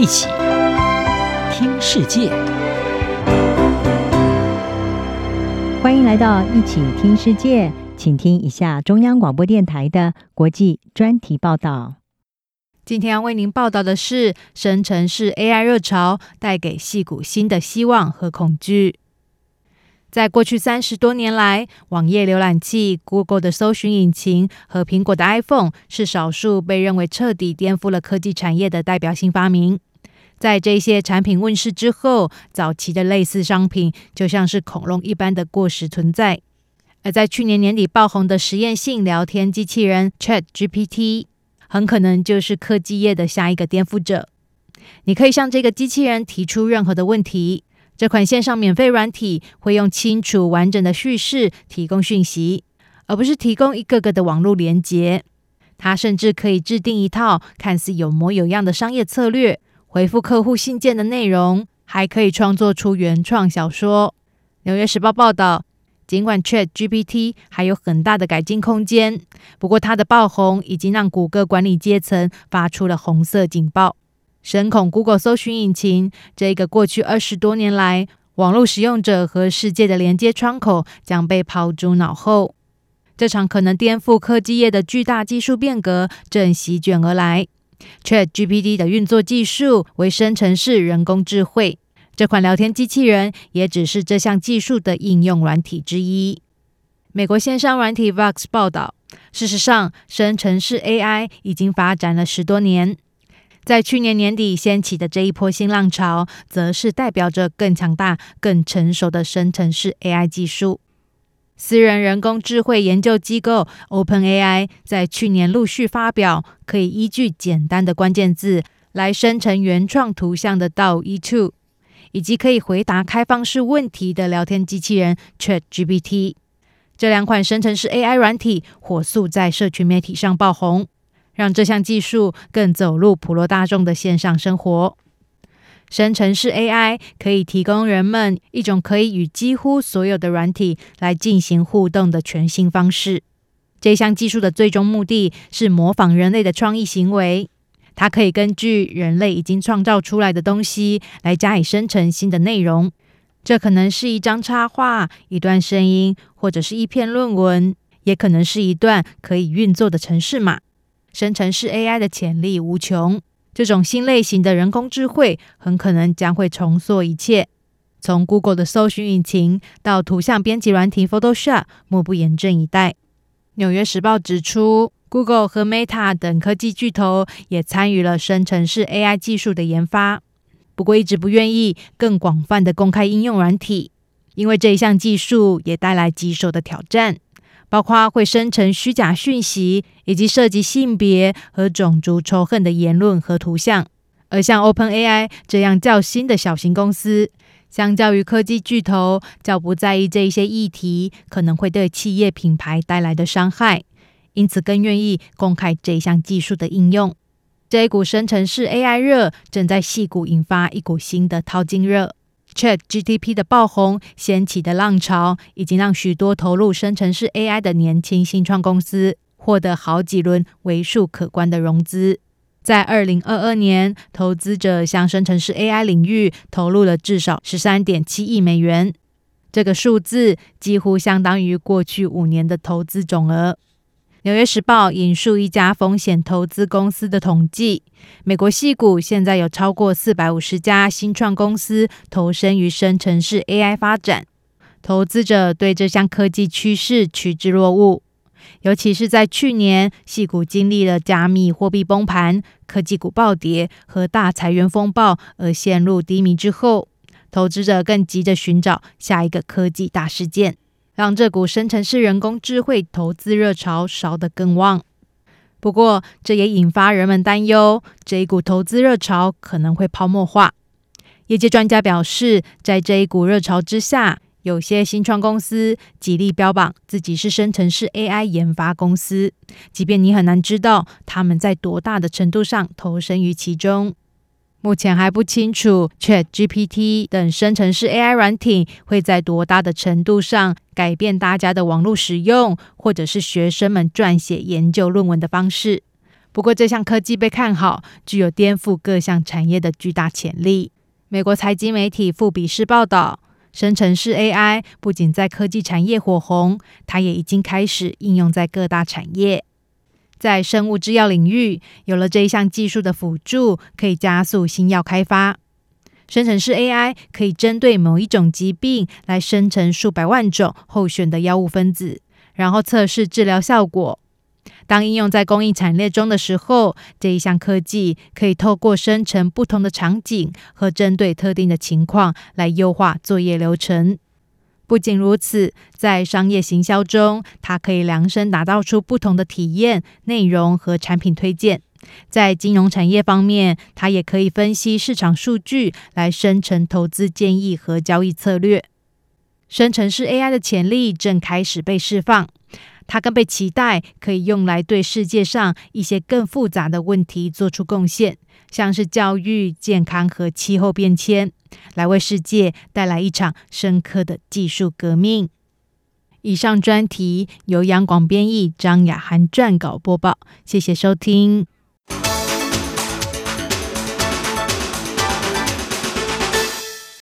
一起听世界，欢迎来到一起听世界，请听一下中央广播电台的国际专题报道。今天要为您报道的是，生成式 AI 热潮带给戏骨新的希望和恐惧。在过去三十多年来，网页浏览器、Google 的搜寻引擎和苹果的 iPhone 是少数被认为彻底颠覆了科技产业的代表性发明。在这些产品问世之后，早期的类似商品就像是恐龙一般的过时存在。而在去年年底爆红的实验性聊天机器人 ChatGPT，很可能就是科技业的下一个颠覆者。你可以向这个机器人提出任何的问题。这款线上免费软体会用清楚完整的叙事提供讯息，而不是提供一个个的网络连接。它甚至可以制定一套看似有模有样的商业策略，回复客户信件的内容，还可以创作出原创小说。纽约时报报道，尽管 ChatGPT 还有很大的改进空间，不过它的爆红已经让谷歌管理阶层发出了红色警报。深恐 Google 搜寻引擎这个过去二十多年来网络使用者和世界的连接窗口将被抛诸脑后。这场可能颠覆科技业的巨大技术变革正席卷而来。ChatGPT 的运作技术为生成式人工智慧，这款聊天机器人也只是这项技术的应用软体之一。美国线上软体 Vox 报道，事实上，生成式 AI 已经发展了十多年。在去年年底掀起的这一波新浪潮，则是代表着更强大、更成熟的生成式 AI 技术。私人人工智慧研究机构 OpenAI 在去年陆续发表可以依据简单的关键字来生成原创图像的 DALL-E 2，以及可以回答开放式问题的聊天机器人 ChatGPT。这两款生成式 AI 软体火速在社群媒体上爆红。让这项技术更走入普罗大众的线上生活。生成式 AI 可以提供人们一种可以与几乎所有的软体来进行互动的全新方式。这项技术的最终目的是模仿人类的创意行为。它可以根据人类已经创造出来的东西来加以生成新的内容。这可能是一张插画、一段声音，或者是一篇论文，也可能是一段可以运作的程式码。生成式 AI 的潜力无穷，这种新类型的人工智慧很可能将会重塑一切，从 Google 的搜寻引擎到图像编辑软体 Photoshop，莫不严阵以待。纽约时报指出，Google 和 Meta 等科技巨头也参与了生成式 AI 技术的研发，不过一直不愿意更广泛的公开应用软体，因为这一项技术也带来棘手的挑战。包括会生成虚假讯息，以及涉及性别和种族仇恨的言论和图像。而像 OpenAI 这样较新的小型公司，相较于科技巨头，较不在意这一些议题可能会对企业品牌带来的伤害，因此更愿意公开这一项技术的应用。这一股生成式 AI 热正在细谷引发一股新的淘金热。Chat GTP 的爆红掀起的浪潮，已经让许多投入生成式 AI 的年轻新创公司获得好几轮为数可观的融资。在二零二二年，投资者向生成式 AI 领域投入了至少十三点七亿美元，这个数字几乎相当于过去五年的投资总额。纽约时报引述一家风险投资公司的统计，美国矽谷现在有超过四百五十家新创公司投身于生成式 AI 发展。投资者对这项科技趋势趋之若鹜，尤其是在去年矽谷经历了加密货币崩盘、科技股暴跌和大裁员风暴而陷入低迷之后，投资者更急着寻找下一个科技大事件。让这股生成式人工智慧投资热潮烧得更旺。不过，这也引发人们担忧，这一股投资热潮可能会泡沫化。业界专家表示，在这一股热潮之下，有些新创公司极力标榜自己是生成式 AI 研发公司，即便你很难知道他们在多大的程度上投身于其中。目前还不清楚，ChatGPT 等生成式 AI 软体会在多大的程度上改变大家的网络使用，或者是学生们撰写研究论文的方式。不过，这项科技被看好，具有颠覆各项产业的巨大潜力。美国财经媒体富比士报道，生成式 AI 不仅在科技产业火红，它也已经开始应用在各大产业。在生物制药领域，有了这一项技术的辅助，可以加速新药开发。生成式 AI 可以针对某一种疾病来生成数百万种候选的药物分子，然后测试治疗效果。当应用在工艺产业中的时候，这一项科技可以透过生成不同的场景和针对特定的情况来优化作业流程。不仅如此，在商业行销中，它可以量身打造出不同的体验、内容和产品推荐。在金融产业方面，它也可以分析市场数据来生成投资建议和交易策略。生成式 AI 的潜力正开始被释放。它更被期待可以用来对世界上一些更复杂的问题做出贡献，像是教育、健康和气候变迁，来为世界带来一场深刻的技术革命。以上专题由杨广编译，张雅涵撰稿播报，谢谢收听。